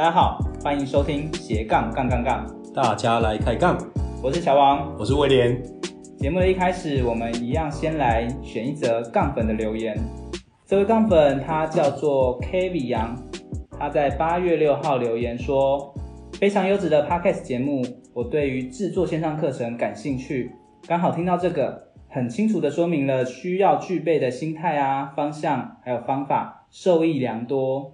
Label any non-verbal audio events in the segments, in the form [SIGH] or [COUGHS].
大家好，欢迎收听斜杠杠杠杠，大家来开杠。我是小王，我是威廉。节目的一开始，我们一样先来选一则杠粉的留言。这位杠粉他叫做 Kevin 杨，他在八月六号留言说：“非常优质的 Podcast 节目，我对于制作线上课程感兴趣。刚好听到这个，很清楚的说明了需要具备的心态啊、方向还有方法，受益良多。”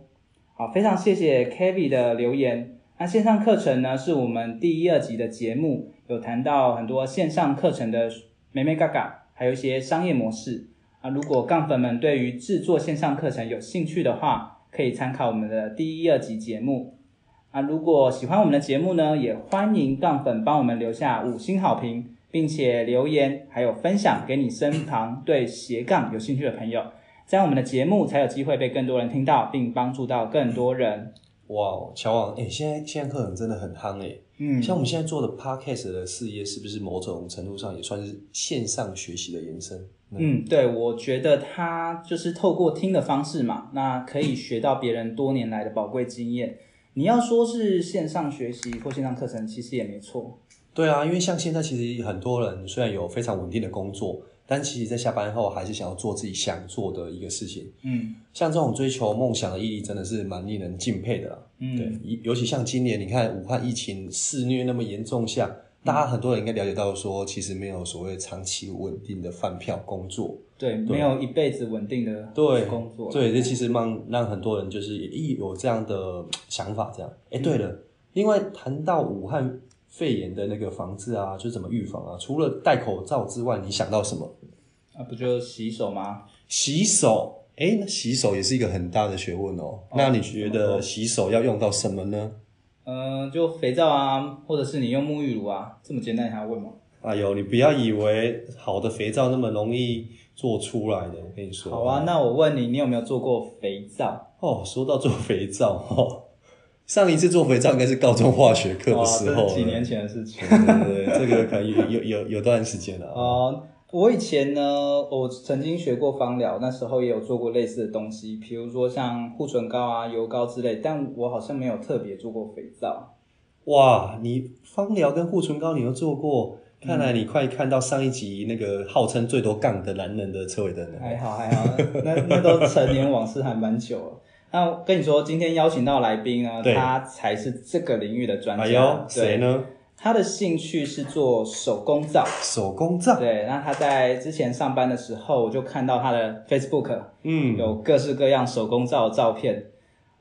好，非常谢谢 Kevin 的留言。那线上课程呢，是我们第一、二集的节目，有谈到很多线上课程的美眉嘎嘎，还有一些商业模式。啊，如果杠粉们对于制作线上课程有兴趣的话，可以参考我们的第一、二集节目。啊，如果喜欢我们的节目呢，也欢迎杠粉帮我们留下五星好评，并且留言还有分享给你身旁对斜杠有兴趣的朋友。这样我们的节目才有机会被更多人听到，并帮助到更多人。哇，乔王，哎、欸，现在现在课程真的很夯哎。嗯，像我们现在做的 Podcast 的事业，是不是某种程度上也算是线上学习的延伸？嗯，对，我觉得它就是透过听的方式嘛，那可以学到别人多年来的宝贵经验。你要说是线上学习或线上课程，其实也没错。对啊，因为像现在其实很多人虽然有非常稳定的工作。但其实，在下班后还是想要做自己想做的一个事情。嗯，像这种追求梦想的毅力，真的是蛮令人敬佩的啦。嗯，对，尤其像今年，你看武汉疫情肆虐那么严重下，嗯、大家很多人应该了解到说，其实没有所谓长期稳定的饭票工作。对，对没有一辈子稳定的对工作。对，这其实让让很多人就是也有这样的想法。这样，哎，对了，嗯、另外谈到武汉。肺炎的那个防治啊，就怎么预防啊？除了戴口罩之外，你想到什么？啊，不就洗手吗？洗手，哎、欸，那洗手也是一个很大的学问哦。哦，那你觉得洗手要用到什么呢？嗯、呃，就肥皂啊，或者是你用沐浴乳啊，这么简单，你还要问吗？哎呦，你不要以为好的肥皂那么容易做出来的，我跟你说。好啊，那我问你，你有没有做过肥皂？哦，说到做肥皂，哦。上一次做肥皂应该是高中化学课的时候，几年前的事情。对对对，这个可以有有有有段时间了。哦，我以前呢，我曾经学过芳疗，那时候也有做过类似的东西，比如说像护唇膏啊、油膏之类，但我好像没有特别做过肥皂。哇，你芳疗跟护唇膏你都做过，看来你快看到上一集那个号称最多杠的男人的车尾灯了。还好还好，那 [LAUGHS] 那都成年往事还蛮久了。那跟你说，今天邀请到来宾呢，他才是这个领域的专家。哎呦，谁呢？他的兴趣是做手工皂。手工皂。对，那他在之前上班的时候，我就看到他的 Facebook，嗯，有各式各样手工皂的照片。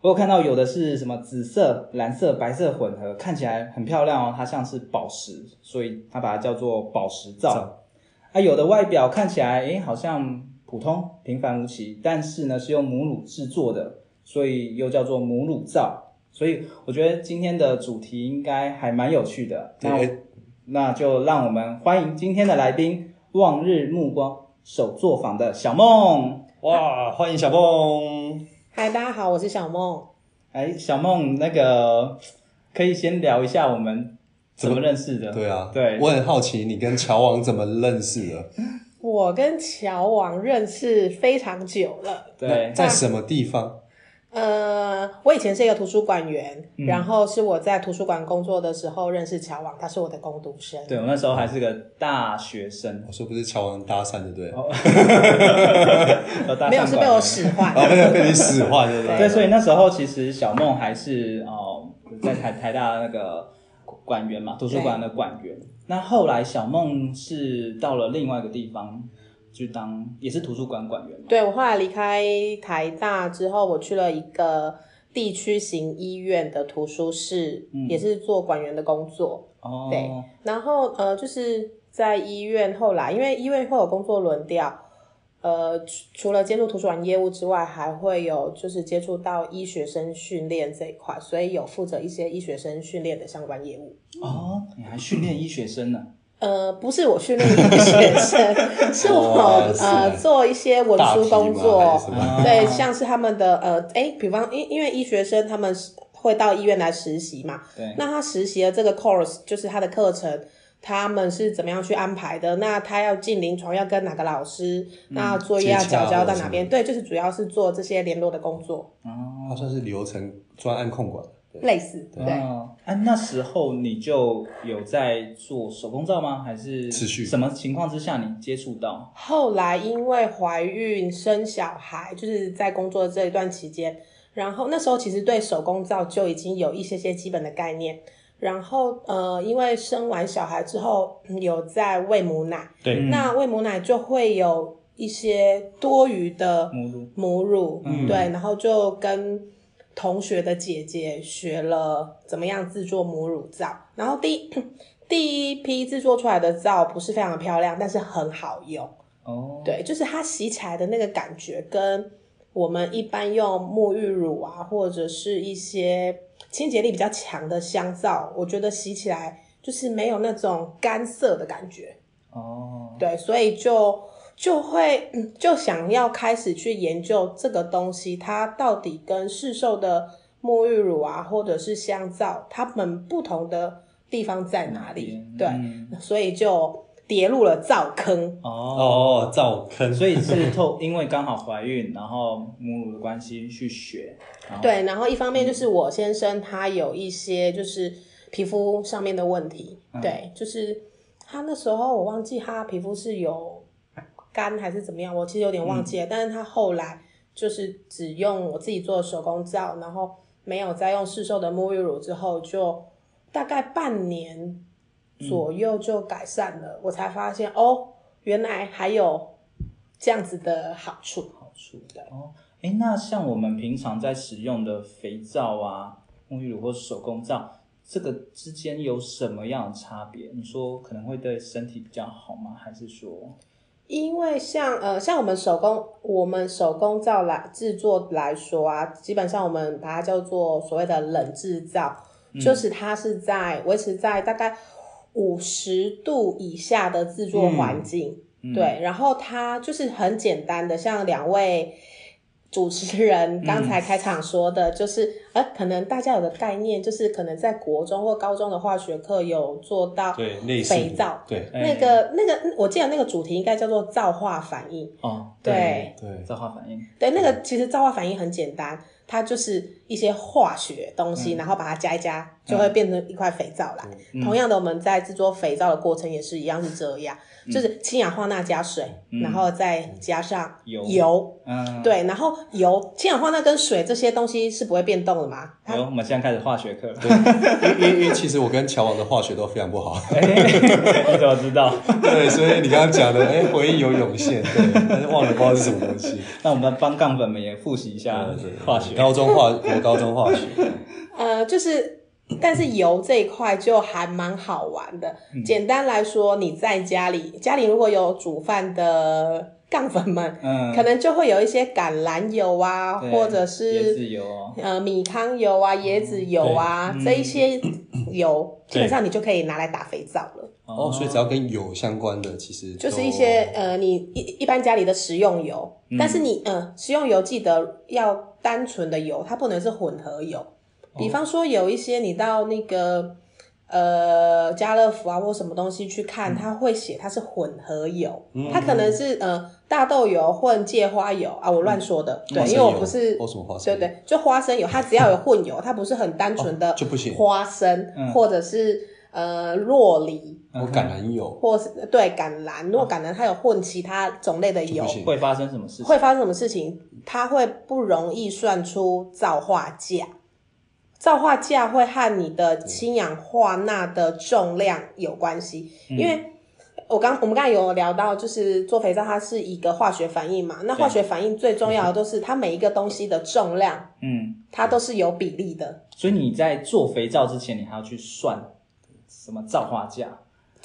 我有看到有的是什么紫色、蓝色、白色混合，看起来很漂亮哦，它像是宝石，所以他把它叫做宝石皂。皂啊，有的外表看起来，诶，好像普通、平凡无奇，但是呢，是用母乳制作的。所以又叫做母乳皂，所以我觉得今天的主题应该还蛮有趣的。那那就让我们欢迎今天的来宾——望日目光手作坊的小梦。哇，欢迎小梦！嗨，大家好，我是小梦。哎，小梦，那个可以先聊一下我们怎么认识的？对啊，对，我很好奇你跟乔王怎么认识的。我跟乔王认识非常久了。对，在什么地方？呃，我以前是一个图书馆员，嗯、然后是我在图书馆工作的时候认识乔王，他是我的工读生。对，我那时候还是个大学生。我说不是乔王搭讪对不对？哦、[LAUGHS] 没有，是被我使唤。哦，没有被你使唤，对不对？对，所以那时候其实小梦还是哦，在台台大的那个馆员嘛，图书馆的馆员。那后来小梦是到了另外一个地方。去当也是图书馆馆员。对，我后来离开台大之后，我去了一个地区型医院的图书室，嗯、也是做馆员的工作。哦，对，然后呃，就是在医院后来，因为医院会有工作轮调，呃，除了接触图书馆业务之外，还会有就是接触到医学生训练这一块，所以有负责一些医学生训练的相关业务。哦，你还训练医学生呢？呃，不是我训练医学生，[LAUGHS] 是我呃做一些文书工作，对，像是他们的呃，哎，比方因因为医学生他们会到医院来实习嘛，对，那他实习的这个 course 就是他的课程。他们是怎么样去安排的？那他要进临床要跟哪个老师？嗯、那作业要交交到哪边？对，就是主要是做这些联络的工作。哦，他算是流程专案控管，类似。对。哦、啊，那时候你就有在做手工皂吗？还是持续？什么情况之下你接触到？后来因为怀孕生小孩，就是在工作的这一段期间，然后那时候其实对手工皂就已经有一些些基本的概念。然后，呃，因为生完小孩之后有在喂母奶，对，那喂母奶就会有一些多余的母乳，母乳，嗯，对，然后就跟同学的姐姐学了怎么样制作母乳皂。然后第一 [COUGHS] 第一批制作出来的皂不是非常的漂亮，但是很好用。哦，对，就是它洗起来的那个感觉，跟我们一般用沐浴乳啊，或者是一些。清洁力比较强的香皂，我觉得洗起来就是没有那种干涩的感觉。哦，oh. 对，所以就就会就想要开始去研究这个东西，它到底跟市售的沐浴乳啊，或者是香皂，它们不同的地方在哪里？嗯、对，所以就跌入了皂坑。哦，[LAUGHS] 皂坑，所以是透，因为刚好怀孕，然后母乳的关系去学。对，然后一方面就是我先生他有一些就是皮肤上面的问题，嗯、对，就是他那时候我忘记他皮肤是有干还是怎么样，我其实有点忘记了。嗯、但是他后来就是只用我自己做的手工皂，然后没有再用市售的沐浴乳之后，就大概半年左右就改善了。嗯、我才发现哦，原来还有这样子的好处，好处的哦。诶，那像我们平常在使用的肥皂啊、沐浴乳或手工皂，这个之间有什么样的差别？你说可能会对身体比较好吗？还是说，因为像呃，像我们手工我们手工皂来制作来说啊，基本上我们把它叫做所谓的冷制皂，嗯、就是它是在维持在大概五十度以下的制作环境，对，然后它就是很简单的，像两位。主持人刚才开场说的，就是，呃、嗯，可能大家有个概念，就是可能在国中或高中的化学课有做到肥皂，对，那个那个，我记得那个主题应该叫做皂化反应，哦，对。对，皂化反应，对，那个其实皂化反应很简单，它就是一些化学东西，嗯、然后把它加一加，就会变成一块肥皂来。嗯、同样的，我们在制作肥皂的过程也是一样，是这样。就是氢氧化钠加水，嗯、然后再加上油，油嗯，对，然后油、氢氧化钠跟水这些东西是不会变动的嘛？好，我们现在开始化学课。因为因为其实我跟乔王的化学都非常不好。欸、你怎么知道？对，所以你刚刚讲的，哎、欸，回忆有涌现，对，但是忘了不知道是什么东西。那我们帮杠粉们也复习一下化学，高中化，我高中化学。[LAUGHS] 呃，就是。但是油这一块就还蛮好玩的。嗯、简单来说，你在家里，家里如果有煮饭的 [LAUGHS] 杠粉们，嗯，可能就会有一些橄榄油啊，或者是椰子油、哦、呃米糠油啊、椰子油啊，嗯、这一些油，基本上你就可以拿来打肥皂了。哦，所以只要跟油相关的，其实就是一些呃，你一一般家里的食用油，嗯、但是你呃，食用油记得要单纯的油，它不能是混合油。比方说，有一些你到那个呃家乐福啊或什么东西去看，嗯、它会写它是混合油，嗯、它可能是呃大豆油混芥花油啊，我乱说的，嗯、对，因为我不是，或什么花生，对对，就花生油，它只要有混油，它不是很单纯的就不行，花生或者是呃洛梨，或橄榄油，或是对橄榄，如果橄榄它有混其他种类的油，会发生什么事情？会发生什么事情？它会不容易算出造化价。皂化价会和你的氢氧化钠的重量有关系，嗯、因为我刚我们刚才有聊到，就是做肥皂它是一个化学反应嘛，那化学反应最重要的都是它每一个东西的重量，嗯，它都是有比例的。所以你在做肥皂之前，你还要去算什么皂化价？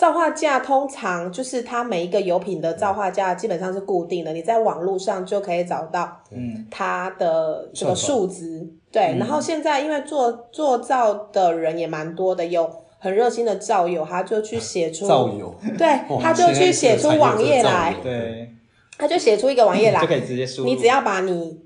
造化价通常就是它每一个油品的造化价基本上是固定的，你在网络上就可以找到，嗯，它的这个数值。对，然后现在因为做做造的人也蛮多的，有很热心的造友，他就去写出造友，对，[LAUGHS] 他就去写出网页来，对，他就写出一个网页来，就可以直接输。你只要把你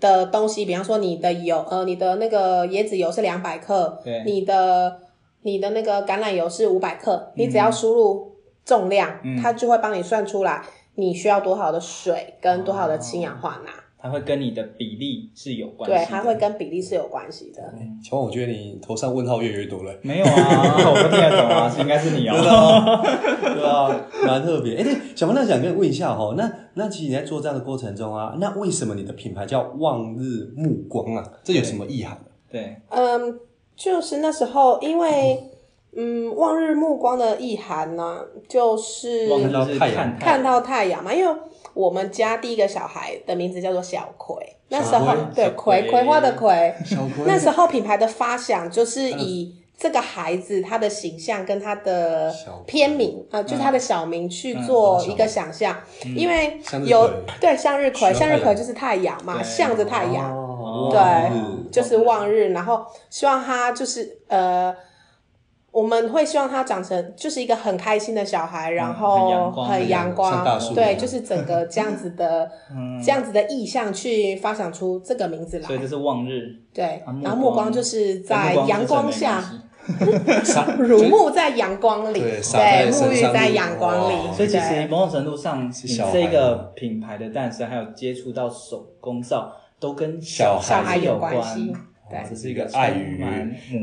的东西，比方说你的油，呃，你的那个椰子油是两百克，对，你的。你的那个橄榄油是五百克，你只要输入重量，嗯，它就会帮你算出来你需要多少的水跟多少的氢氧化钠。它会跟你的比例是有关系。对，它会跟比例是有关系的。请问，我觉得你头上问号越来越多了。没有啊，我不听得懂啊，应该是你啊。[LAUGHS] 对啊，蛮特别。哎，对，小曼，那想跟你问一下哈，那那其实你在做这样的过程中啊，那为什么你的品牌叫望日目光啊？这有什么意涵？对，嗯。就是那时候，因为嗯，望日目光的意涵呢，就是看到太阳，看到太阳嘛。因为我们家第一个小孩的名字叫做小葵，那时候对葵葵花的葵，小葵那时候品牌的发想就是以这个孩子他的形象跟他的片名啊，就是他的小名去做一个想象，因为有对向日葵，向日葵就是太阳嘛，向着太阳。对，就是望日，然后希望他就是呃，我们会希望他长成就是一个很开心的小孩，然后很阳光，对，就是整个这样子的 [LAUGHS] 这样子的意向去发想出这个名字来。所以这是望日，对，然后目光就是在阳光下，乳木 [LAUGHS] 在阳光里，对，沐浴在阳光里。所以其实某种程度上，你这个品牌的诞生，还有接触到手工皂。都跟小孩有关系，对，这是一个爱与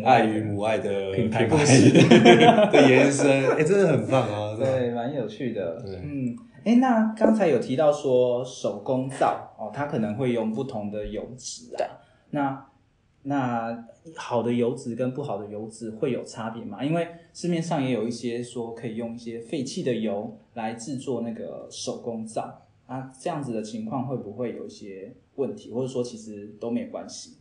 爱与母爱的品牌故事的延伸，哎，真的很棒啊！[LAUGHS] 对，蛮有趣的。嗯，哎，那刚才有提到说手工皂哦，它可能会用不同的油脂啊。那那好的油脂跟不好的油脂会有差别吗？因为市面上也有一些说可以用一些废弃的油来制作那个手工皂。啊，这样子的情况会不会有一些问题，或者说其实都没有关系？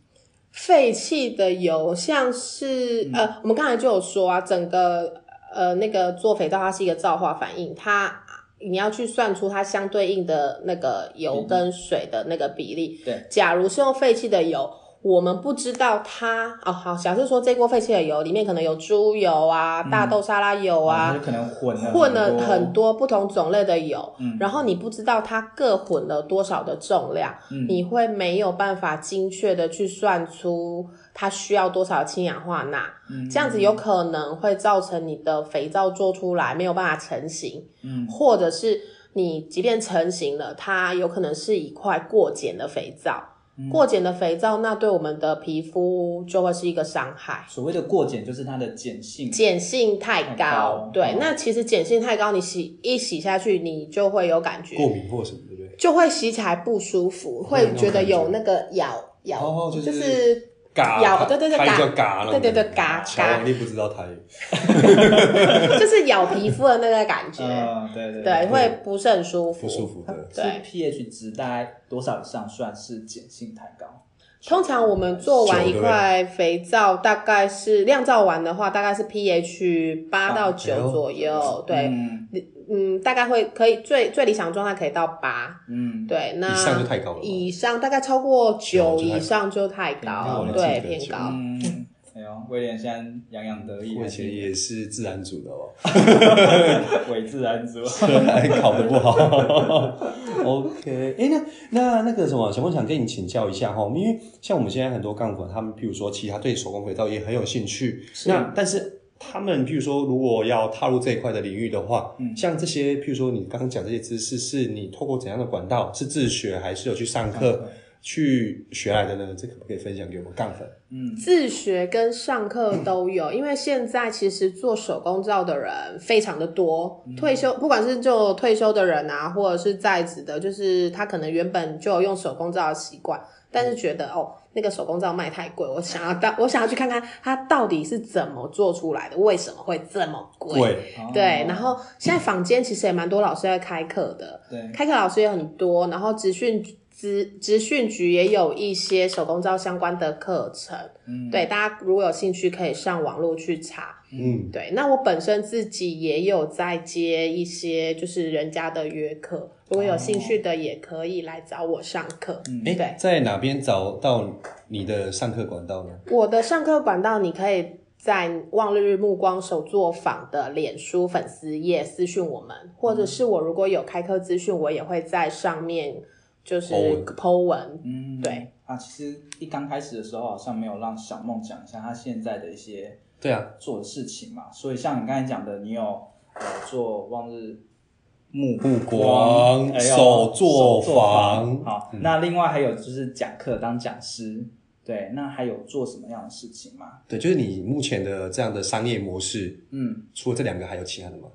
废弃的油像是、嗯、呃，我们刚才就有说啊，整个呃那个做肥皂它是一个皂化反应，它你要去算出它相对应的那个油跟水的那个比例。对，假如是用废弃的油。我们不知道它哦，好，假设说这锅废弃的油里面可能有猪油啊、大豆沙拉油啊，可能混了混了很多。不同种类的油，嗯，然后你不知道它各混了多少的重量，嗯，你会没有办法精确的去算出它需要多少氢氧化钠，嗯，这样子有可能会造成你的肥皂做出来没有办法成型，嗯，或者是你即便成型了，它有可能是一块过碱的肥皂。过碱的肥皂，那对我们的皮肤就会是一个伤害。所谓的过碱，就是它的碱性碱性太高。太高对，哦、那其实碱性太高，你洗一洗下去，你就会有感觉过敏或什么，对不对？就会洗起来不舒服，会觉得有那个咬咬，哦、就是。就是嘎，咬对对对，嘎，对对对，嘎嘎。你不知道台语，[LAUGHS] 就是咬皮肤的那个感觉，对对对，会不是很舒服，不舒服的。对，pH 值大概多少以上算是碱性太高？通常我们做完一块肥皂，大概是酿造完的话，大概是 pH 八到九左右，对。嗯，大概会可以最最理想状态可以到八，嗯，对，那以上就太高了。以上大概超过九以上就太高，对，偏高。威廉现在洋洋得意。我以前也是自然组的哦，[LAUGHS] 伪自然组，[LAUGHS] 还考得不好。[LAUGHS] OK，哎，那那那个什么，想不想跟你请教一下哈？因为像我们现在很多杠粉，他们譬如说，其他对手工肥皂也很有兴趣，那但是。他们譬如说，如果要踏入这一块的领域的话，嗯，像这些譬如说你刚刚讲这些知识，是你透过怎样的管道？是自学还是有去上课去学来的呢？这可不可以分享给我们杠粉？嗯，自学跟上课都有，嗯，因为现在其实做手工皂的人非常的多，嗯，退休不管是就退休的人啊，或者是在职的，就是他可能原本就有用手工皂的习惯，但是觉得哦。那个手工皂卖太贵，我想要到，[LAUGHS] 我想要去看看它到底是怎么做出来的，为什么会这么贵？贵对，然后现在坊间其实也蛮多老师在开课的，对，开课老师也很多，然后职训资资讯局也有一些手工皂相关的课程，嗯，对，大家如果有兴趣可以上网络去查，嗯，对。那我本身自己也有在接一些就是人家的约课，如果有兴趣的也可以来找我上课。嗯，对，在哪边找到你的上课管道呢？我的上课管道你可以。在望日目光手作坊的脸书粉丝页私讯我们，或者是我如果有开课资讯，我也会在上面就是 po 文。嗯，对啊，其实一刚开始的时候好像没有让小梦讲一下他现在的一些对啊做的事情嘛，所以像你刚才讲的，你有呃做望日目目光手作坊，好，嗯、那另外还有就是讲课当讲师。对，那还有做什么样的事情吗？对，就是你目前的这样的商业模式，嗯，除了这两个，还有其他的吗？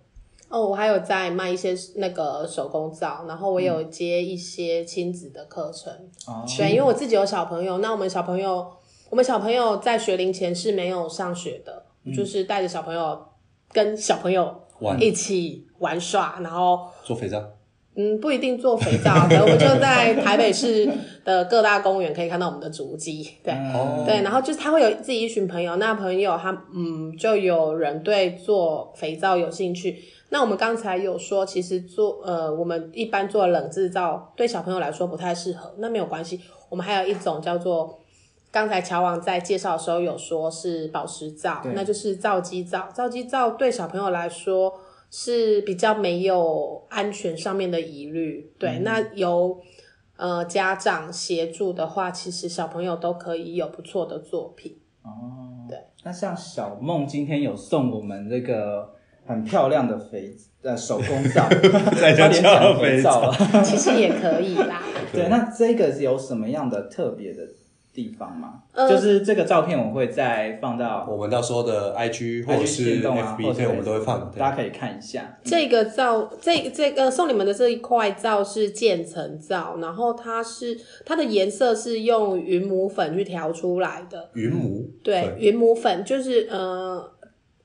哦，我还有在卖一些那个手工皂，然后我有接一些亲子的课程。哦、嗯，对，因为我自己有小朋友，那我们小朋友，我们小朋友在学龄前是没有上学的，嗯、就是带着小朋友跟小朋友一起玩耍，玩然后做肥皂。嗯，不一定做肥皂，可我们就在 [LAUGHS] 台北市的各大公园可以看到我们的足迹，对，哦、对，然后就是他会有自己一群朋友，那朋友他嗯，就有人对做肥皂有兴趣。那我们刚才有说，其实做呃，我们一般做冷制皂对小朋友来说不太适合，那没有关系，我们还有一种叫做刚才乔王在介绍的时候有说是保湿皂，那就是皂基皂，皂基皂对小朋友来说。是比较没有安全上面的疑虑，对，嗯、那由呃家长协助的话，其实小朋友都可以有不错的作品。哦，对，那像小梦今天有送我们这个很漂亮的肥呃手工皂，[LAUGHS] 差点讲肥皂了，[LAUGHS] 其实也可以啦。对，那这个是有什么样的特别的？地方嘛？呃、就是这个照片，我会再放到我们到时候的 IG 或者是 FB，对，我们都会放，大家可以看一下。这个照，这这个送你们的这一块皂是渐层皂，然后它是它的颜色是用云母粉去调出来的。云母？对，云母粉就是呃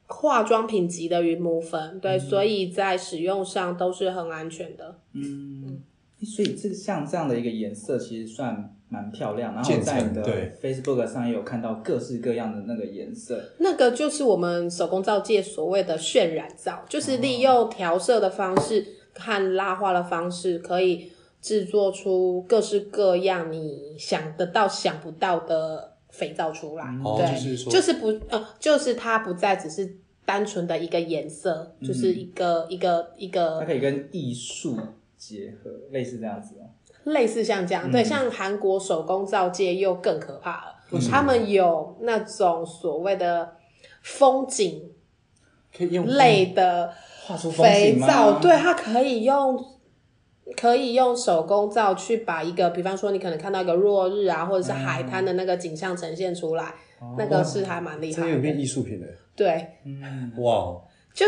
化妆品级的云母粉，对，嗯、所以在使用上都是很安全的。嗯，所以这像这样的一个颜色，其实算。蛮漂亮，然后在你的 Facebook 上也有看到各式各样的那个颜色。那个就是我们手工皂界所谓的渲染皂，就是利用调色的方式和拉花的方式，可以制作出各式各样你想得到、想不到的肥皂出来。哦，对，就是说，就是不呃，就是它不再只是单纯的一个颜色，嗯、就是一个一个一个，它可以跟艺术结合，类似这样子哦。类似像这样，嗯、对，像韩国手工皂界又更可怕了。嗯、他们有那种所谓的风景类的肥皂，对，它可以用可以用手工皂去把一个，比方说你可能看到一个落日啊，或者是海滩的那个景象呈现出来，嗯、那个是还蛮厉害的，这有变艺术品的。对，嗯，哇，就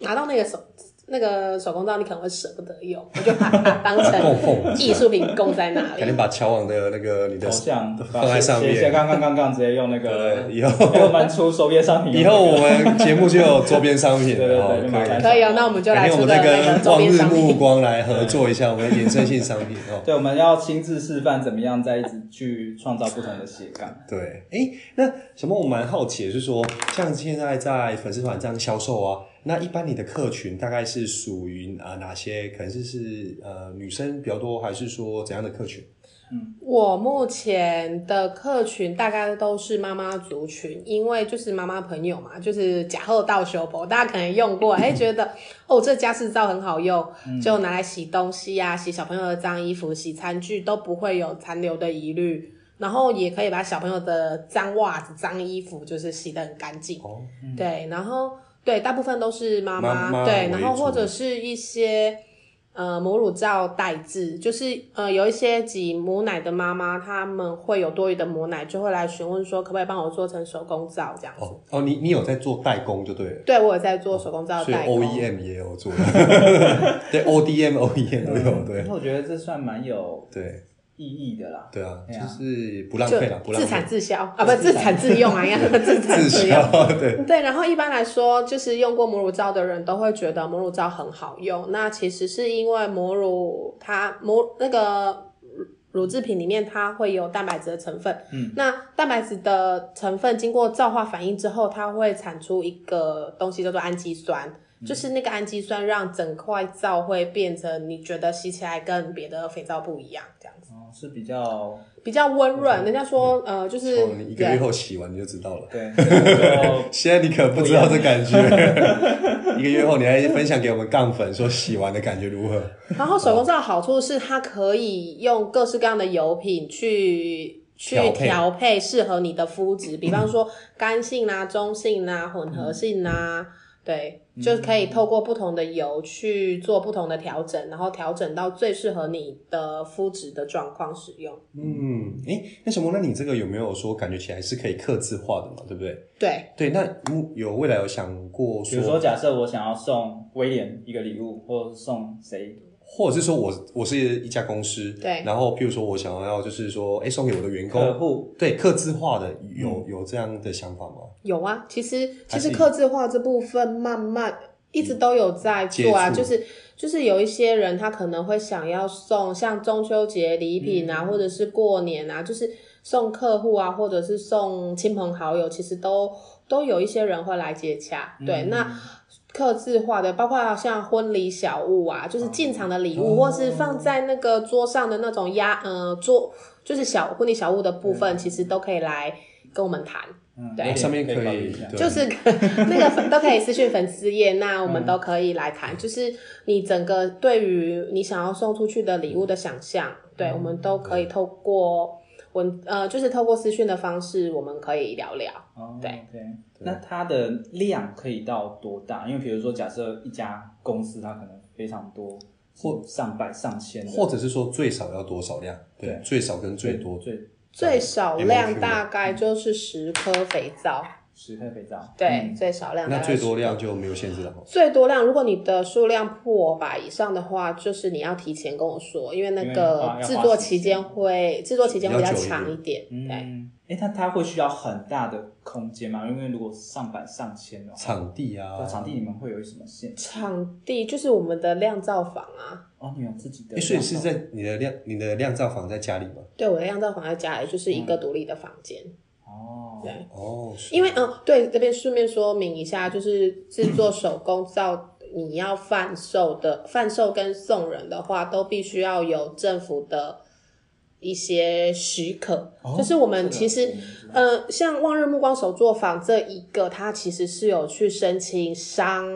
拿到那个手。那个手工皂你可能会舍不得用，[LAUGHS] 我就把它当成艺术品供在那里。肯定把乔王的那个你的头像放在上面。刚刚刚刚直接用那个。以后我们出周边商品。以后我们节目就有周边商品。对对对，可以。可以哦，那我们就来出个那个望日目光来合作一下我们的衍生性商品哦。对，我们要亲自示范怎么样再一直去创造不同的斜杠。对，哎，那什么？我蛮好奇的是说，像现在在粉丝团这样销售啊。那一般你的客群大概是属于啊哪些？可能是是呃女生比较多，还是说怎样的客群？嗯，我目前的客群大概都是妈妈族群，因为就是妈妈朋友嘛，就是假后到修博，大家可能用过，哎、欸，[LAUGHS] 觉得哦这家事皂很好用，就拿来洗东西啊，洗小朋友的脏衣服、洗餐具都不会有残留的疑虑，然后也可以把小朋友的脏袜子、脏衣服就是洗得很干净。哦，嗯、对，然后。对，大部分都是妈妈，妈妈对，然后或者是一些呃母乳皂代制，就是呃有一些挤母奶的妈妈，他们会有多余的母奶，就会来询问说可不可以帮我做成手工皂这样子。哦，哦，你你有在做代工就对了。对，我有在做手工皂代工。所以 OEM 也有做。[LAUGHS] 对，ODM、OEM 都有。对。我觉得这算蛮有。对。意义的啦，对啊，就是不浪费了，不浪费，自产自销。啊，不自产自用啊，应该自产自用，[LAUGHS] 对。对。然后一般来说，就是用过母乳皂的人都会觉得母乳皂很好用。那其实是因为母乳它母那个乳制品里面它会有蛋白质的成分，嗯，那蛋白质的成分经过皂化反应之后，它会产出一个东西叫做氨基酸，嗯、就是那个氨基酸让整块皂会变成你觉得洗起来跟别的肥皂不一样，这样子。哦，是比较比较温润。人家说，呃，就是你一个月后洗完你就知道了。对，[LAUGHS] 现在你可不知道这感觉。[LAUGHS] 一个月后你还分享给我们杠粉，说洗完的感觉如何？然后手工皂的好处是它可以用各式各样的油品去去调配适合你的肤质，比方说 [LAUGHS] 干性啊、中性啊、混合性啊，对。就可以透过不同的油去做不同的调整，然后调整到最适合你的肤质的状况使用。嗯，哎、欸，那什么？那你这个有没有说感觉起来是可以刻字化的嘛？对不对？对对，那有未来有想过说，比如说假设我想要送威廉一个礼物，或者送谁？或者是说我我是一家公司，对，然后譬如说我想要就是说，哎，送给我的员工客户，对，客制化的有、嗯、有这样的想法吗？有啊，其实其实客制化这部分慢慢一直都有在做啊，就是就是有一些人他可能会想要送像中秋节礼品啊，嗯、或者是过年啊，就是送客户啊，或者是送亲朋好友，其实都都有一些人会来接洽，对，嗯、那。客制化的，包括像婚礼小物啊，就是进场的礼物，或是放在那个桌上的那种压，呃，桌就是小婚礼小物的部分，其实都可以来跟我们谈。对，上面可以，就是 [LAUGHS] 那个都可以私讯粉丝页，那我们都可以来谈。就是你整个对于你想要送出去的礼物的想象，对，我们都可以透过。文呃，就是透过私讯的方式，我们可以聊聊。哦，对对。那它的量可以到多大？因为比如说，假设一家公司，它可能非常多，或上百上千，或者是说最少要多少量？对，最少跟最多最最少量大概就是十颗肥皂。十颗肥皂，对，嗯、最少量。那最多量就没有限制了。最多量，如果你的数量破百以上的话，就是你要提前跟我说，因为那个制作期间会制作期间会比较长一点。对，哎、欸，它它会需要很大的空间吗？因为如果上百上千的话，场地啊，场地你们会有什么限制？场地就是我们的酿造房啊。哦，你有自己的？所以是在你的酿你的酿造房在家里吗？对，我的酿造房在家里，就是一个独立的房间。嗯对哦，因为嗯，对，这边顺便说明一下，就是制作手工皂，你要贩售的，贩售跟送人的话，都必须要有政府的一些许可。哦、就是我们其实，呃，像望日目光手作坊这一个，它其实是有去申请商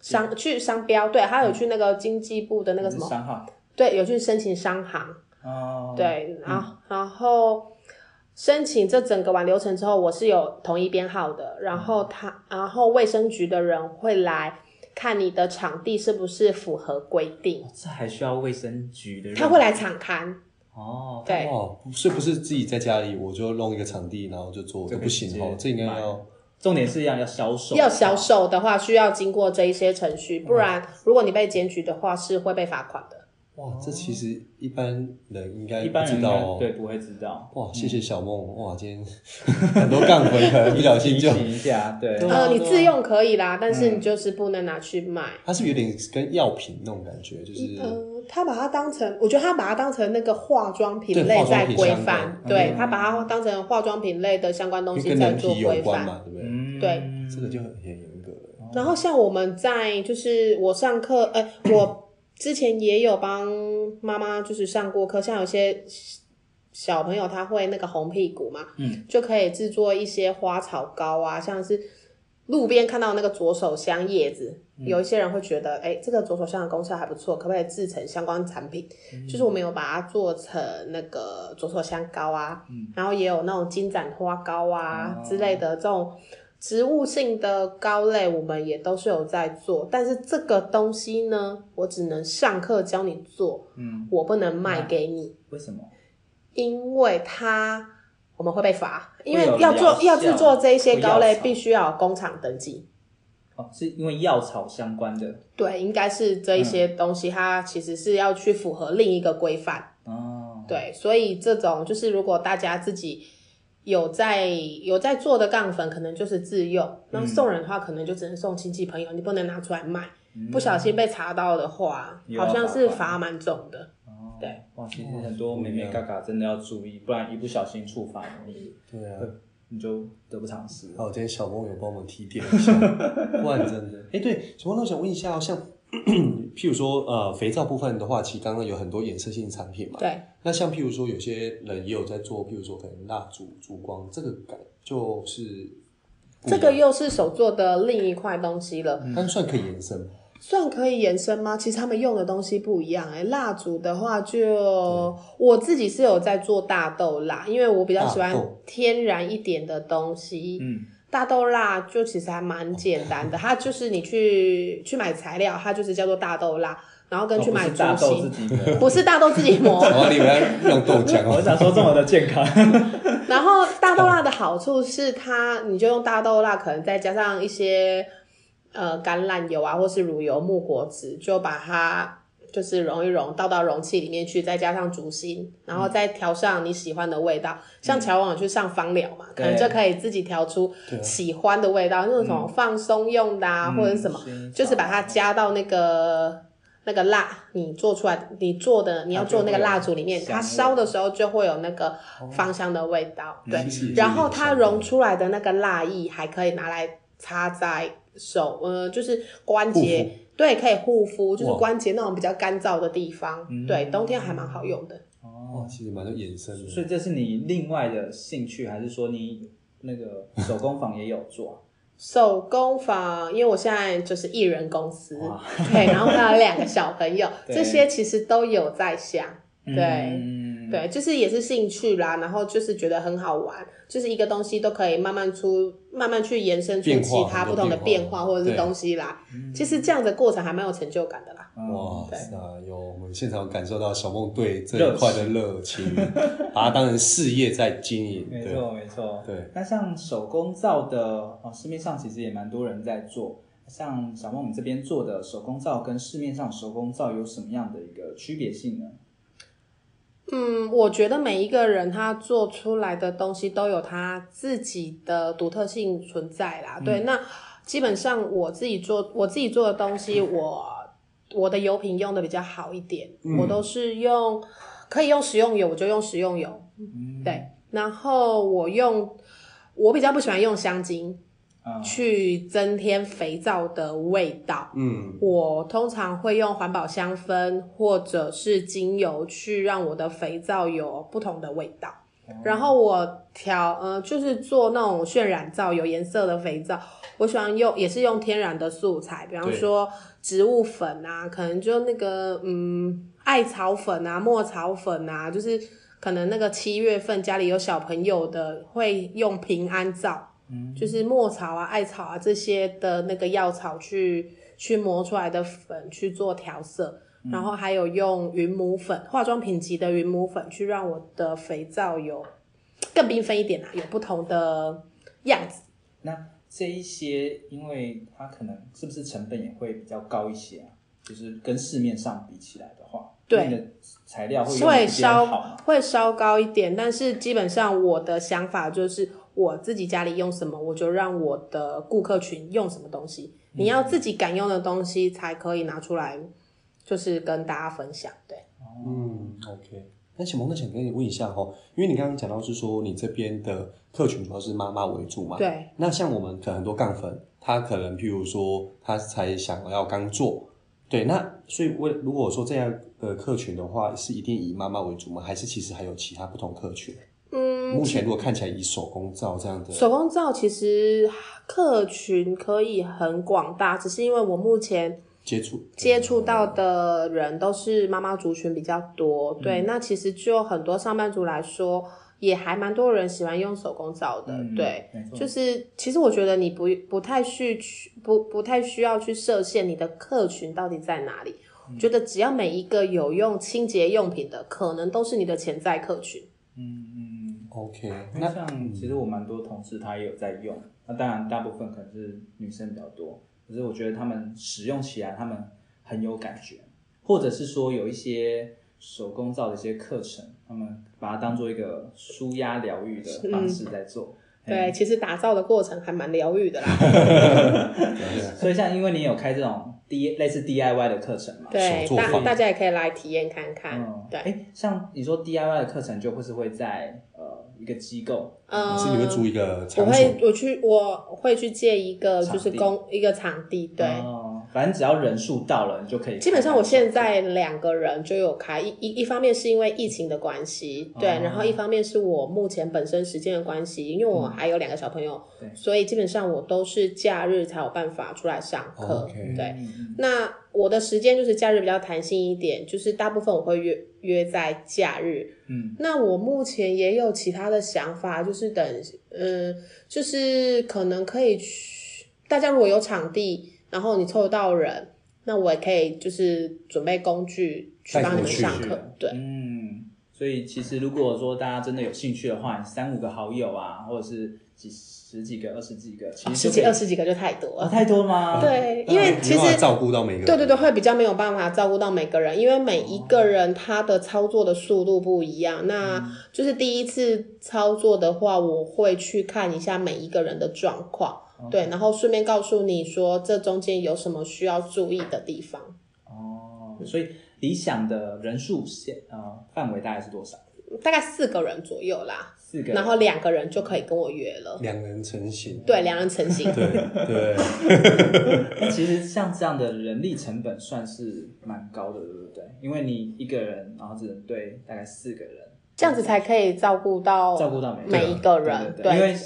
商去商标，对，它有去那个经济部的那个什么商行，对，有去申请商行。哦，对，然后、嗯、然后。申请这整个完流程之后，我是有统一编号的，然后他，然后卫生局的人会来看你的场地是不是符合规定。这还需要卫生局的人？他会来场勘。哦，对哦，是不是自己在家里我就弄一个场地，然后就做这不行哦？这应该要，重点是要要销售。要销售的话，需要经过这一些程序，不然如果你被检举的话，是会被罚款的。哇，这其实一般人应该不知道哦。对，不会知道。哇，谢谢小梦。哇，今天很多杠粉可能不小心就 [LAUGHS] 提醒一下。对，呃，你自用可以啦，但是你就是不能拿去卖。它是有点跟药品那种感觉，就是嗯，他把它当成，我觉得他把它当成那个化妆品类在规范。对，他把它当成化妆品类的相关东西在做规范嘛，对不对？对，这个就很很严格。然后像我们在就是我上课，哎，我。之前也有帮妈妈就是上过课，像有些小朋友他会那个红屁股嘛，嗯，就可以制作一些花草膏啊，像是路边看到那个左手香叶子，嗯、有一些人会觉得，哎、欸，这个左手香的功效还不错，可不可以制成相关产品？嗯、[LAUGHS] 就是我们有把它做成那个左手香膏啊，嗯、然后也有那种金盏花膏啊、哦、之类的这种。植物性的膏类，我们也都是有在做，但是这个东西呢，我只能上课教你做，嗯，我不能卖给你。为什么？因为它我们会被罚，因为要做要制作这一些膏类，必须要有工厂登记。哦，是因为药草相关的？对，应该是这一些东西，它其实是要去符合另一个规范。哦，对，所以这种就是如果大家自己。有在有在做的杠粉，可能就是自用。那送人的话，可能就只能送亲戚朋友，你不能拿出来卖。嗯、不小心被查到的话，好像是罚蛮重的。哦，对，哇，其实很多美眉嘎嘎真的要注意，不然一不小心触发你，对啊，你就得不偿失。好，今天小梦有帮我们提点一下，[LAUGHS] 不然真的。哎、欸，对，小梦，我想问一下，像 [CLEARS THROAT] 譬如说，呃，肥皂部分的话，其实刚刚有很多衍生性产品嘛。对。那像譬如说，有些人也有在做，譬如说可能蜡烛、烛光，这个感就是。这个又是手做的另一块东西了，但算可以延伸吗？算可以延伸吗？其实他们用的东西不一样哎、欸。蜡烛的话就，就我自己是有在做大豆蜡，因为我比较喜欢天然一点的东西。嗯，大豆蜡就其实还蛮简单的，它就是你去去买材料，它就是叫做大豆蜡。然后跟去买猪心，不是大豆自己磨。然后你们用豆浆，我想说这么的健康。[LAUGHS] 然后大豆蜡的好处是它，你就用大豆蜡，可能再加上一些呃橄榄油啊，或是乳油、木果汁，就把它就是溶一溶，倒到容器里面去，再加上竹芯，然后再调上你喜欢的味道。嗯、像乔王有去上芳疗嘛，可能就可以自己调出喜欢的味道，那种放松用的啊，嗯、或者什么，就是把它加到那个。那个蜡，你做出来，你做的，你要做那个蜡烛里面，它烧的时候就会有那个芳香的味道，哦、对。然后它溶出来的那个蜡液还可以拿来擦在手，呃，就是关节，对，可以护肤，就是关节那种比较干燥的地方，对，冬天还蛮好用的。哦，其实蛮多衍生的。所以这是你另外的兴趣，还是说你那个手工坊也有做？[LAUGHS] 手工坊，因为我现在就是艺人公司，对，然后还有两个小朋友，[LAUGHS] 这些其实都有在想，对，嗯、对，就是也是兴趣啦，然后就是觉得很好玩，就是一个东西都可以慢慢出，慢慢去延伸出其他不同的变化或者是东西啦，其实这样的过程还蛮有成就感的啦。哇塞！有我们现场感受到小梦对这一块的热情，[LAUGHS] 把它当成事业在经营。没错，没错。对。那像手工皂的哦，市面上其实也蛮多人在做。像小梦我们这边做的手工皂，跟市面上手工皂有什么样的一个区别性呢？嗯，我觉得每一个人他做出来的东西都有他自己的独特性存在啦。对，嗯、那基本上我自己做我自己做的东西，我。我的油品用的比较好一点，嗯、我都是用可以用食用油，我就用食用油。嗯、对，然后我用我比较不喜欢用香精，嗯、去增添肥皂的味道。嗯，我通常会用环保香氛或者是精油去让我的肥皂有不同的味道。嗯、然后我调呃，就是做那种渲染皂，有颜色的肥皂，我喜欢用也是用天然的素材，比方说。植物粉啊，可能就那个嗯，艾草粉啊，墨草粉啊，就是可能那个七月份家里有小朋友的会用平安皂，嗯，就是墨草啊、艾草啊这些的那个药草去去磨出来的粉去做调色，嗯、然后还有用云母粉，化妆品级的云母粉去让我的肥皂有更缤纷一点啊，有不同的样子。那。这一些，因为它可能是不是成本也会比较高一些啊？就是跟市面上比起来的话，对，材料会会稍会稍高一点，但是基本上我的想法就是，我自己家里用什么，我就让我的顾客群用什么东西。你要自己敢用的东西才可以拿出来，就是跟大家分享。对，嗯，OK。那小萌，那想跟你问一下哦，因为你刚刚讲到是说你这边的客群主要是妈妈为主嘛？对。那像我们可能很多杠粉，他可能譬如说他才想要刚做，对。那所以为如果说这样的客群的话，是一定以妈妈为主吗？还是其实还有其他不同客群？嗯，目前如果看起来以手工皂这样的手工皂，其实客群可以很广大，只是因为我目前。接触接触到的人都是妈妈族群比较多，嗯、对，那其实就很多上班族来说，也还蛮多人喜欢用手工皂的，嗯、对，就是其实我觉得你不不太去不不太需要去设限你的客群到底在哪里，嗯、觉得只要每一个有用清洁用品的，可能都是你的潜在客群。那像其实我蛮多同事他也有在用，那当然大部分可能是女生比较多。可是我觉得他们使用起来，他们很有感觉，或者是说有一些手工皂的一些课程，他们把它当做一个舒压疗愈的方式在做。嗯、对，其实打造的过程还蛮疗愈的啦。[LAUGHS] 所以像因为你有开这种 D 类似 DIY 的课程嘛？对，大大家也可以来体验看看。嗯、对，哎，像你说 DIY 的课程，就会是会在呃一个机构，嗯，是你会租一个场所？我会我去我会去借一个就是公一个场地，对。哦反正只要人数到了，你就可以。基本上我现在两个人就有开，一一一方面是因为疫情的关系，对，哦、然后一方面是我目前本身时间的关系，因为我还有两个小朋友，嗯、所以基本上我都是假日才有办法出来上课，哦 okay、对。那我的时间就是假日比较弹性一点，就是大部分我会约约在假日。嗯，那我目前也有其他的想法，就是等，嗯，就是可能可以去，大家如果有场地。然后你凑得到人，那我也可以就是准备工具去帮你们上课。对，嗯，所以其实如果说大家真的有兴趣的话，三五个好友啊，或者是几十几个、二十几个，其实十几、二十几个就太多了。哦，太多吗？对，因为其实照顾到每个人，对对对，会比较没有办法照顾到每个人，因为每一个人他的操作的速度不一样。那就是第一次操作的话，我会去看一下每一个人的状况。对，然后顺便告诉你说，这中间有什么需要注意的地方。哦，所以理想的人数限呃范围大概是多少？大概四个人左右啦。四个，然后两个人就可以跟我约了。两人成型。对，两人成型。对 [LAUGHS] 对。[LAUGHS] 那其实像这样的人力成本算是蛮高的，对不对？因为你一个人，然后只能对大概四个人。这样子才可以照顾到照顾到每一个人，对，因为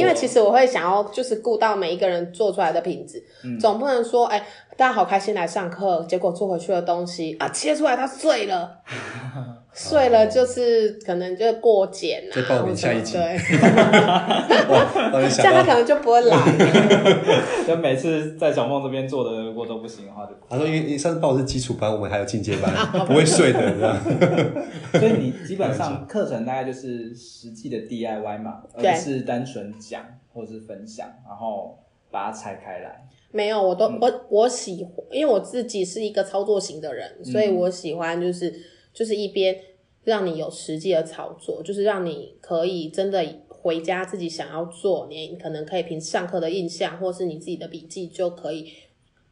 因为其实我会想要就是顾到每一个人做出来的品质，嗯、总不能说哎、欸，大家好开心来上课，结果做回去的东西啊切出来它碎了。[LAUGHS] 碎了就是可能就过检啊，再报名下一集。对，[LAUGHS] [LAUGHS] 这样他可能就不会来。就每次在小梦这边做的如果都不行的话，就他说因为你上次报的是基础班，我们还有进阶班，不会碎的，这样。所以你基本上课程大概就是实际的 DIY 嘛，而不是单纯讲或是分享，然后把它拆开来。没有，我都我我喜欢，因为我自己是一个操作型的人，所以我喜欢就是。就是一边让你有实际的操作，就是让你可以真的回家自己想要做，你可能可以凭上课的印象，或是你自己的笔记就可以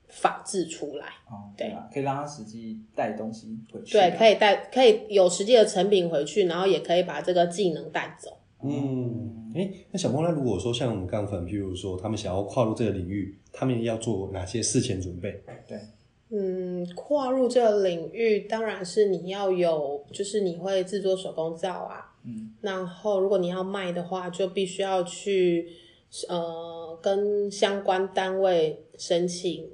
仿制出来。哦，对，可以让他实际带东西回去。对，可以带，可以有实际的成品回去，然后也可以把这个技能带走。嗯，哎，那小梦，那如果说像我们杠粉，譬如说他们想要跨入这个领域，他们要做哪些事前准备？对。嗯，跨入这个领域，当然是你要有，就是你会制作手工皂啊。嗯，然后如果你要卖的话，就必须要去呃跟相关单位申请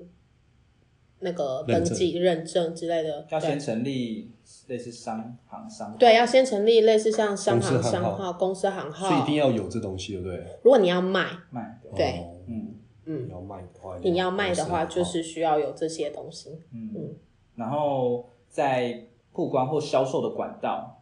那个登记认证之类的。要先成立类似商行商号。对，要先成立类似像商行商号、公司行号。所以一定要有这东西，对不对？如果你要卖，卖对，哦、嗯。嗯，要卖的话，你要卖的话，就是需要有这些东西。嗯嗯，然后在曝光或销售的管道，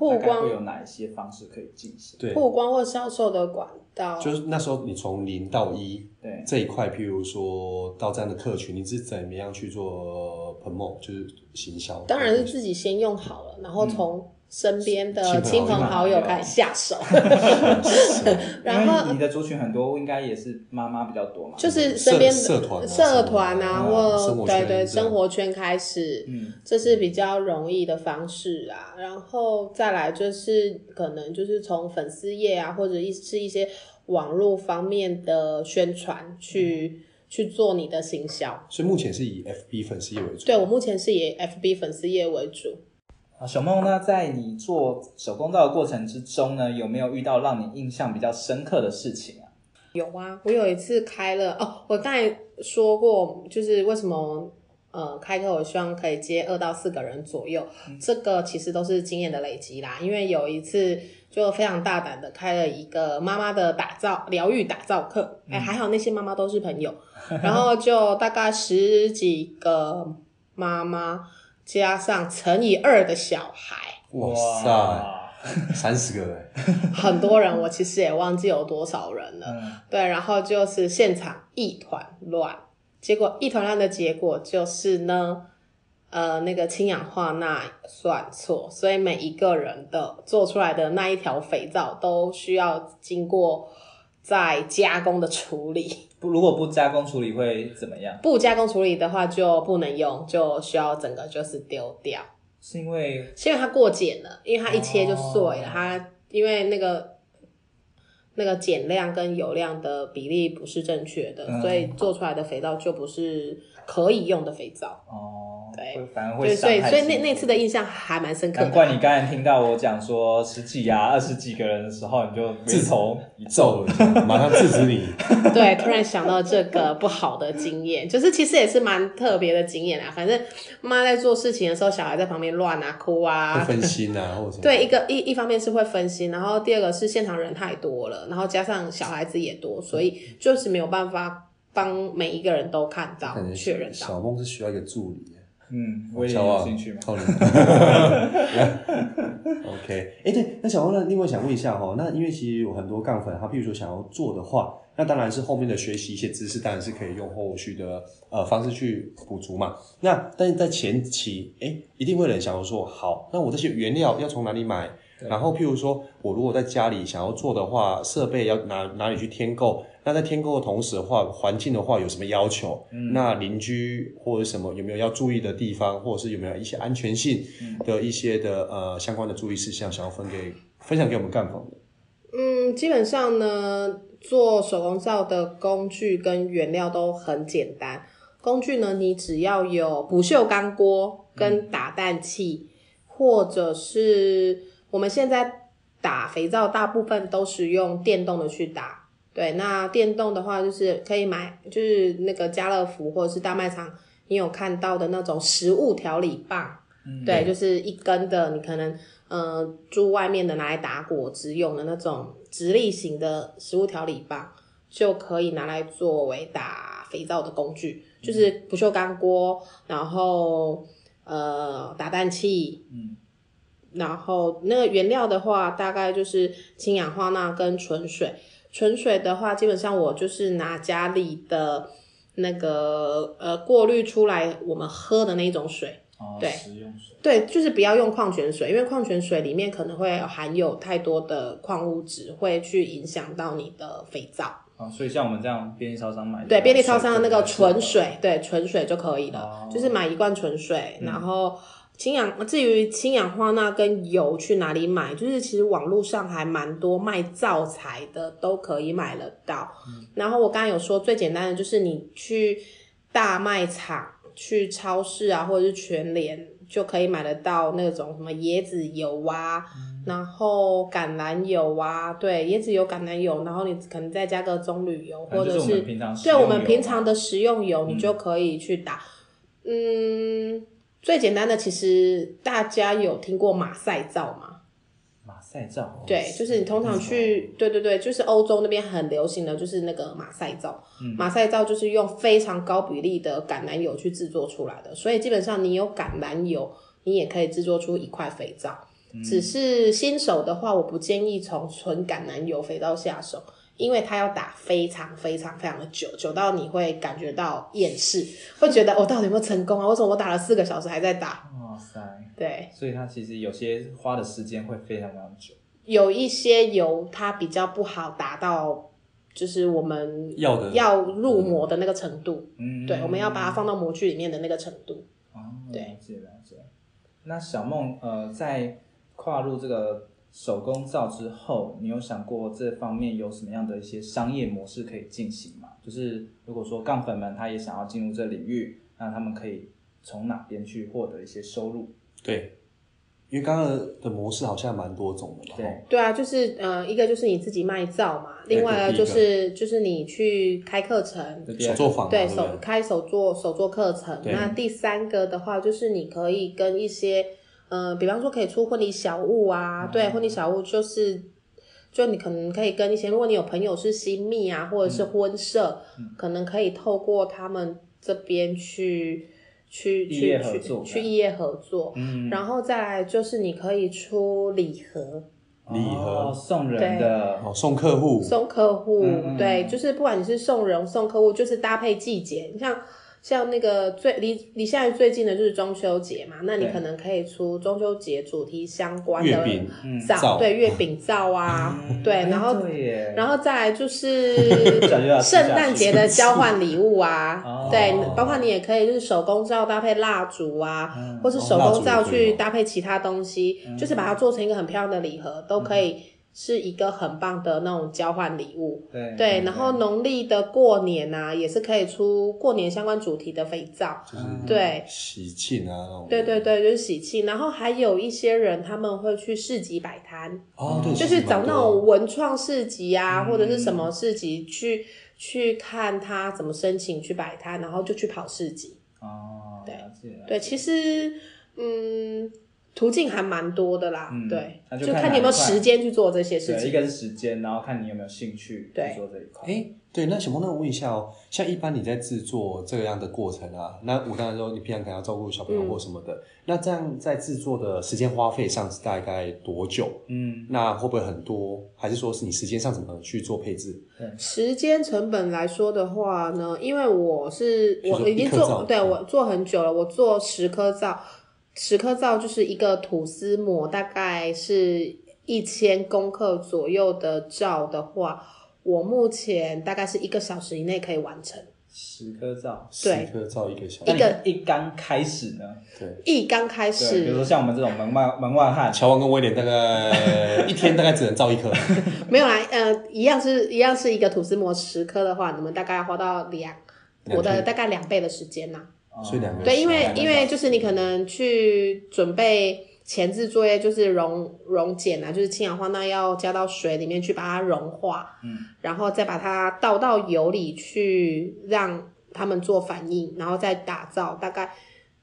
曝光会有哪一些方式可以进行？对，曝光或销售的管道，就是那时候你从零到一，对这一块，譬如说到这样的客群，你是怎么样去做 promote，就是行销？当然是自己先用好了，然后从。身边的亲朋好友开始下手，[LAUGHS] 然后你的族群很多，应该也是妈妈比较多嘛，就是身边的社团、社团啊，或对对生活圈开始，嗯，这是比较容易的方式啊。然后再来就是可能就是从粉丝页啊，或者一是一些网络方面的宣传去去做你的行销。所以目前是以 FB 粉丝业为主，对，我目前是以 FB 粉丝业为主。啊，小梦呢，在你做手工皂的过程之中呢，有没有遇到让你印象比较深刻的事情啊？有啊，我有一次开了哦，我刚才说过，就是为什么呃开课，我希望可以接二到四个人左右，嗯、这个其实都是经验的累积啦。因为有一次就非常大胆的开了一个妈妈的打造疗愈打造课，哎、嗯，还好那些妈妈都是朋友，[LAUGHS] 然后就大概十几个妈妈。加上乘以二的小孩，哇塞，三十个人，很多人，我其实也忘记有多少人了。嗯、对，然后就是现场一团乱，结果一团乱的结果就是呢，呃，那个氢氧化钠算错，所以每一个人的做出来的那一条肥皂都需要经过再加工的处理。不，如果不加工处理会怎么样？不加工处理的话就不能用，就需要整个就是丢掉。是因为是因为它过碱了，因为它一切就碎了，哦、它因为那个那个碱量跟油量的比例不是正确的，嗯、所以做出来的肥皂就不是可以用的肥皂。哦。对，反而会所以所以那那次的印象还蛮深刻的。难怪你刚才听到我讲说十几、啊、二十几个人的时候，你就自头一皱，马上制止你。[LAUGHS] 对，突然想到这个不好的经验，就是其实也是蛮特别的经验啊。反正妈在做事情的时候，小孩在旁边乱啊哭啊，会分心啊，或者。对，一个一一方面是会分心，然后第二个是现场人太多了，然后加上小孩子也多，所以就是没有办法帮每一个人都看到确认到。小梦是需要一个助理。嗯，我也有兴趣嘛。[LAUGHS] OK，哎、欸，对，那小王呢？另外想问一下哈，那因为其实有很多杠粉，他譬如说想要做的话，那当然是后面的学习一些知识，当然是可以用后续的呃方式去补足嘛。那但是在前期，哎、欸，一定会有人想要说，好，那我这些原料要从哪里买？然后譬如说我如果在家里想要做的话，设备要哪哪里去添购？那在添购的同时的话，环境的话有什么要求？嗯，那邻居或者什么有没有要注意的地方，或者是有没有一些安全性的一些的呃相关的注意事项，想要分给分享给我们干房的？嗯，基本上呢，做手工皂的工具跟原料都很简单。工具呢，你只要有不锈钢锅跟打蛋器，嗯、或者是我们现在打肥皂，大部分都是用电动的去打。对，那电动的话就是可以买，就是那个家乐福或者是大卖场，你有看到的那种食物调理棒，嗯、对，就是一根的，你可能呃，住外面的拿来打果汁用的那种直立型的食物调理棒，就可以拿来作为打肥皂的工具，嗯、就是不锈钢锅，然后呃打蛋器，嗯，然后那个原料的话，大概就是氢氧化钠跟纯水。纯水的话，基本上我就是拿家里的那个呃过滤出来我们喝的那种水，哦、对，食用水，对，就是不要用矿泉水，因为矿泉水里面可能会含有太多的矿物质，会去影响到你的肥皂。啊、哦，所以像我们这样便利超商买的，对，便利超商的那个纯水，对，纯水就可以了，哦、就是买一罐纯水，嗯、然后。氢氧，至于氢氧化钠跟油去哪里买？就是其实网络上还蛮多卖灶材的，都可以买得到。嗯、然后我刚刚有说最简单的就是你去大卖场、去超市啊，或者是全联就可以买得到那种什么椰子油啊，嗯、然后橄榄油啊，对，椰子油、橄榄油，然后你可能再加个棕榈油，或者是对我们平常的食用油，你就可以去打，嗯。嗯最简单的，其实大家有听过马赛皂吗？马赛皂，对，就是你通常去，对对对，就是欧洲那边很流行的就是那个马赛皂。嗯，马赛皂就是用非常高比例的橄榄油去制作出来的，所以基本上你有橄榄油，你也可以制作出一块肥皂。嗯，只是新手的话，我不建议从纯橄榄油肥皂下手。因为它要打非常非常非常的久，久到你会感觉到厌世，会觉得我到底有没有成功啊？为什么我打了四个小时还在打？哇塞！对，所以它其实有些花的时间会非常非常久。有一些油它比较不好达到，就是我们要的要入模的那个程度。嗯，对，我们要把它放到模具里面的那个程度。哦，对，了解了解。那小梦呃，在跨入这个。手工皂之后，你有想过这方面有什么样的一些商业模式可以进行吗？就是如果说杠粉们他也想要进入这领域，那他们可以从哪边去获得一些收入？对，因为刚刚的模式好像蛮多种的嘛。对，对啊，就是呃，一个就是你自己卖皂嘛，另外呢就是就是你去开课程，手作坊，对手开手作手作课程。那第三个的话就是你可以跟一些。呃，比方说可以出婚礼小物啊，嗯、对，婚礼小物就是，就你可能可以跟一些，如果你有朋友是新密啊，或者是婚社，嗯、可能可以透过他们这边去去去去去异业合作，嗯，然后再来就是你可以出礼盒，礼盒、哦、送人的，哦，送客户，送客户，嗯、对，就是不管你是送人送客户，就是搭配季节，你像。像那个最离离现在最近的就是中秋节嘛，那你可能可以出中秋节主题相关的皂，对月饼皂啊，对，然后然后再来就是 [LAUGHS] 圣诞节的交换礼物啊，[LAUGHS] 对，包括你也可以就是手工皂搭配蜡烛啊，或是手工皂去搭配其他东西，就是把它做成一个很漂亮的礼盒，都可以。是一个很棒的那种交换礼物，对，对，然后农历的过年啊，也是可以出过年相关主题的肥皂，就是对。喜庆啊那种，对对对，就是喜庆。然后还有一些人他们会去市集摆摊，哦，对，就是找那种文创市集啊，或者是什么市集去去看他怎么申请去摆摊，然后就去跑市集。哦，对，对，其实嗯。途径还蛮多的啦，嗯、对，就看，就看你有没有时间去做这些事情。一个是时间，然后看你有没有兴趣去做这一块。哎，对，那小梦，那我问一下哦，像一般你在制作这样的过程啊，那我当然说你平常可能要照顾小朋友或什么的，嗯、那这样在制作的时间花费上是大概多久？嗯，那会不会很多？还是说是你时间上怎么去做配置？对，时间成本来说的话呢，因为我是我已经做，对我做很久了，我做十颗皂。十颗皂就是一个吐司模，大概是一千公克左右的皂的话，我目前大概是一个小时以内可以完成。十颗皂，对，十颗皂一个小时。一个一刚开始呢？对，一刚开始，比如说像我们这种门外门外汉，乔王跟威廉大概 [LAUGHS] 一天大概只能造一颗。[LAUGHS] 没有啦，呃，一样是一样是一个吐司膜十颗的话，你们大概要花到两我的大概两倍的时间呢。所以两个对，因为因为就是你可能去准备前置作业，就是溶溶解啊，就是氢氧化钠要加到水里面去把它融化，嗯，然后再把它倒到油里去让他们做反应，然后再打造。大概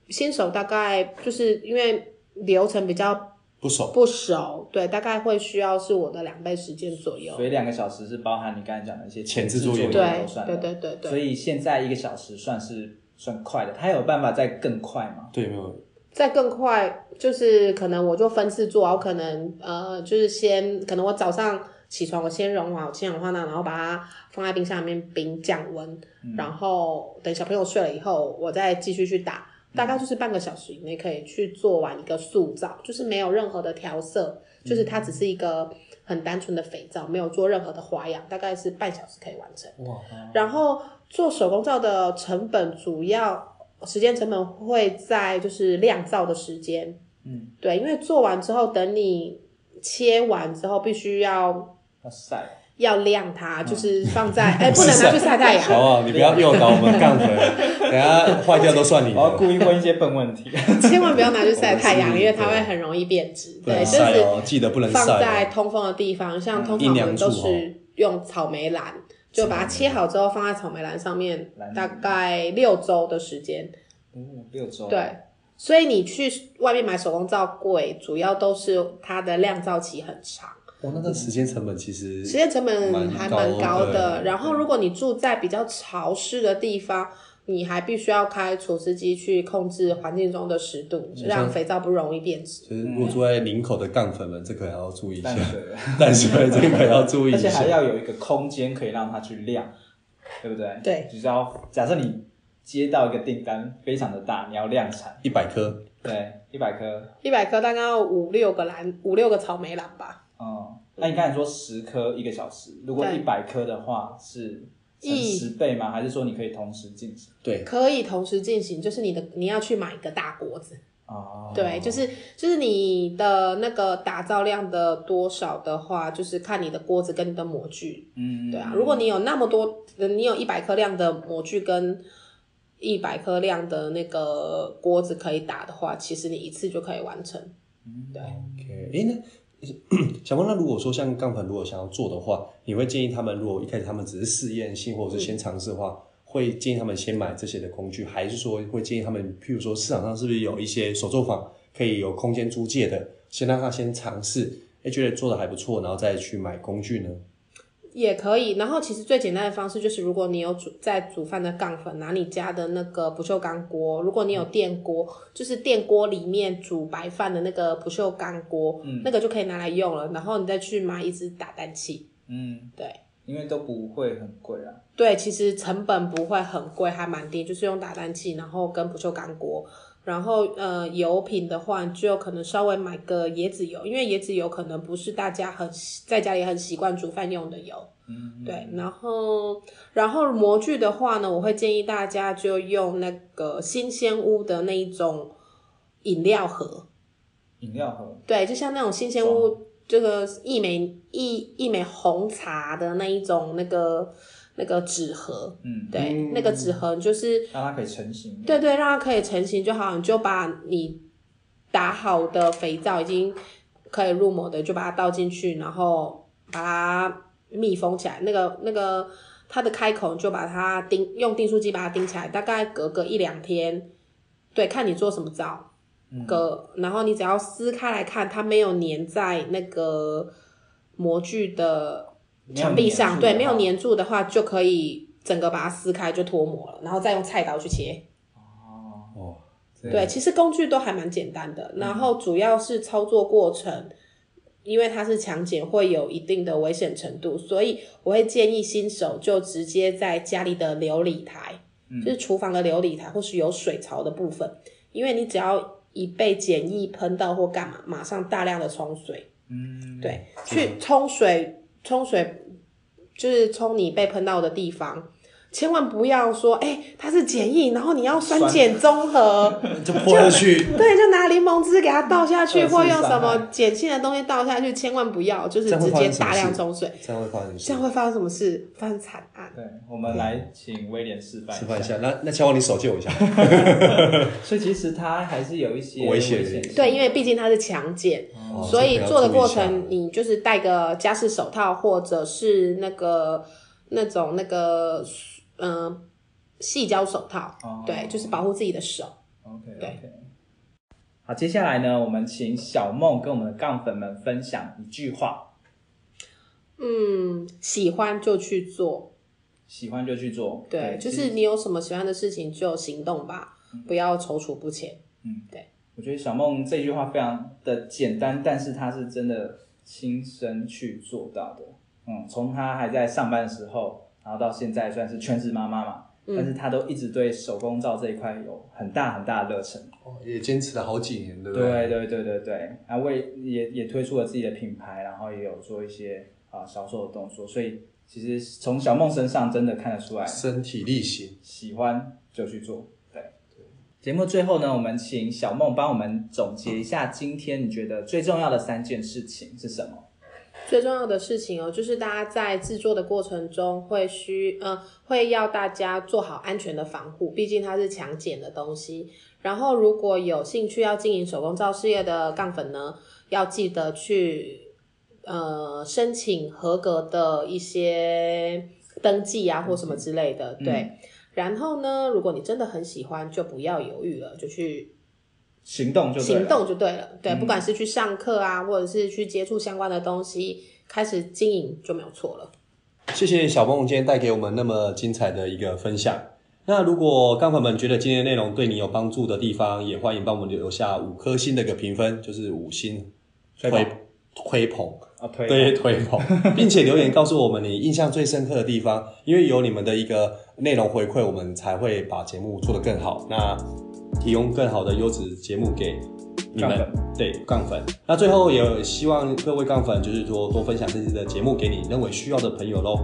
新手大概就是因为流程比较不熟不熟，对，大概会需要是我的两倍时间左右。所以两个小时是包含你刚才讲的一些前置作业都算对对对对对。所以现在一个小时算是。算快的，它有办法再更快吗？对，没有。再更快，就是可能我就分次做，我可能呃，就是先可能我早上起床，我先融好氢氧化钠，然后把它放在冰箱里面冰降温，嗯、然后等小朋友睡了以后，我再继续去打，大概就是半个小时以内可以去做完一个塑造，就是没有任何的调色，就是它只是一个很单纯的肥皂，没有做任何的花样，大概是半小时可以完成。哇！然后。做手工皂的成本，主要时间成本会在就是晾皂的时间，嗯，对，因为做完之后，等你切完之后，必须要要晒，要晾它，就是放在 [LAUGHS] 哎，不能拿去晒太阳。[LAUGHS] 好不好？你不要诱导我们杠粉，等下坏掉都算你。我要故意问一些笨问题，[LAUGHS] 千万不要拿去晒太阳，因为它会很容易变质。对，就是记得不能放在通风的地方，像通常我们都是用草莓篮。就把它切好之后放在草莓篮上面，大概六周的时间。嗯，六周。对，所以你去外面买手工皂贵，主要都是它的酿造期很长。我，那个时间成本其实时间成本还蛮高的。然后，如果你住在比较潮湿的地方。你还必须要开除湿机去控制环境中的湿度，让肥皂不容易变质。就是如果住在林口的杠粉们，这个还要注意一下。淡水，[LAUGHS] 这个要注意一下。而且还要有一个空间可以让它去晾，对不对？对。就是要假设你接到一个订单非常的大，你要量产一百颗。对，一百颗。一百颗大概要五六个篮，五六个草莓篮吧。嗯，那你刚才说十颗一个小时，如果一百颗的话是？十倍吗？还是说你可以同时进行？对，可以同时进行。就是你的你要去买一个大锅子哦。对，就是就是你的那个打造量的多少的话，就是看你的锅子跟你的模具。嗯，对啊。如果你有那么多，你有一百克量的模具跟一百克量的那个锅子可以打的话，其实你一次就可以完成。嗯，对。OK，欸，那。小梦，那如果说像杠粉，如果想要做的话，你会建议他们，如果一开始他们只是试验性，或者是先尝试的话，嗯、会建议他们先买这些的工具，还是说会建议他们，譬如说市场上是不是有一些手作坊可以有空间租借的，先让他先尝试，哎，觉得做的还不错，然后再去买工具呢？也可以，然后其实最简单的方式就是，如果你有煮在煮饭的杠粉，拿你家的那个不锈钢锅，如果你有电锅，嗯、就是电锅里面煮白饭的那个不锈钢锅，嗯，那个就可以拿来用了。然后你再去买一只打蛋器，嗯，对，因为都不会很贵啊。对，其实成本不会很贵，还蛮低，就是用打蛋器，然后跟不锈钢锅。然后呃，油品的话，就可能稍微买个椰子油，因为椰子油可能不是大家很在家里很习惯煮饭用的油。嗯，嗯，对。然后然后模具的话呢，我会建议大家就用那个新鲜屋的那一种饮料盒。饮料盒。对，就像那种新鲜屋这个一美一一美红茶的那一种那个。那个纸盒，嗯，对，嗯、那个纸盒就是让它可以成型。对对，让它可以成型就好，你就把你打好的肥皂已经可以入模的，就把它倒进去，然后把它密封起来。那个那个它的开口就把它钉，用订书机把它钉起来，大概隔个一两天，对，看你做什么皂，隔、嗯，然后你只要撕开来看，它没有粘在那个模具的。墙壁上，对，没有粘住的话，就可以整个把它撕开就脱模了，然后再用菜刀去切。哦，对，其实工具都还蛮简单的，然后主要是操作过程，嗯、因为它是强碱，会有一定的危险程度，所以我会建议新手就直接在家里的琉璃台，嗯、就是厨房的琉璃台或是有水槽的部分，因为你只要一被碱液喷到或干嘛，马上大量的冲水。嗯，对，去冲水。冲水就是冲你被喷到的地方。千万不要说，哎、欸，它是碱液，然后你要酸碱中和，[LAUGHS] 就泼下去。[LAUGHS] 对，就拿柠檬汁给它倒下去，[LAUGHS] 或用什么碱性的东西倒下去，千万不要，就是直接大量冲水。这样会发生什么事？这样会发生什么事？发生惨案。对，我们来请威廉示范示范一下。那那千万你手借我一下。所以其实它还是有一些危险。对，因为毕竟它是强碱，哦、所以做的过程你就是戴个加湿手套，或者是那个那种那个。嗯，细胶手套，oh, 对，就是保护自己的手。OK，对。好，接下来呢，我们请小梦跟我们的杠粉们分享一句话。嗯，喜欢就去做，喜欢就去做。对，对就是你有什么喜欢的事情就行动吧，嗯、不要踌躇不前。嗯，对。我觉得小梦这句话非常的简单，但是她是真的亲身去做到的。嗯，从她还在上班的时候。然后到现在算是全职妈妈嘛，嗯、但是她都一直对手工皂这一块有很大很大的热忱，哦，也坚持了好几年，对不对？对对对对对，然后为也也推出了自己的品牌，然后也有做一些啊销售的动作，所以其实从小梦身上真的看得出来，身体力行，喜欢就去做。对对，节目最后呢，我们请小梦帮我们总结一下今天你觉得最重要的三件事情是什么？最重要的事情哦，就是大家在制作的过程中会需，呃，会要大家做好安全的防护，毕竟它是强碱的东西。然后，如果有兴趣要经营手工皂事业的杠粉呢，要记得去，呃，申请合格的一些登记啊，或什么之类的。嗯、对。然后呢，如果你真的很喜欢，就不要犹豫了，就去。行动就对了，行动就对了，对，嗯、不管是去上课啊，或者是去接触相关的东西，开始经营就没有错了。谢谢小梦今天带给我们那么精彩的一个分享。那如果杠粉们觉得今天内容对你有帮助的地方，也欢迎帮我们留下五颗星的一个评分，就是五星推推捧啊，推对推捧，[LAUGHS] 并且留言告诉我们你印象最深刻的地方，因为有你们的一个内容回馈，我们才会把节目做得更好。那。提供更好的优质节目给你们，粉对杠粉。那最后也希望各位杠粉，就是说多分享这期的节目给你认为需要的朋友喽。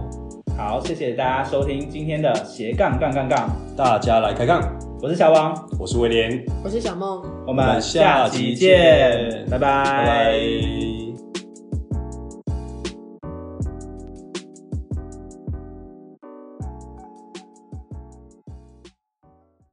好，谢谢大家收听今天的斜杠杠杠杠，大家来开杠。我是小王，我是威廉，我是小梦，我们下期见，拜拜。拜拜。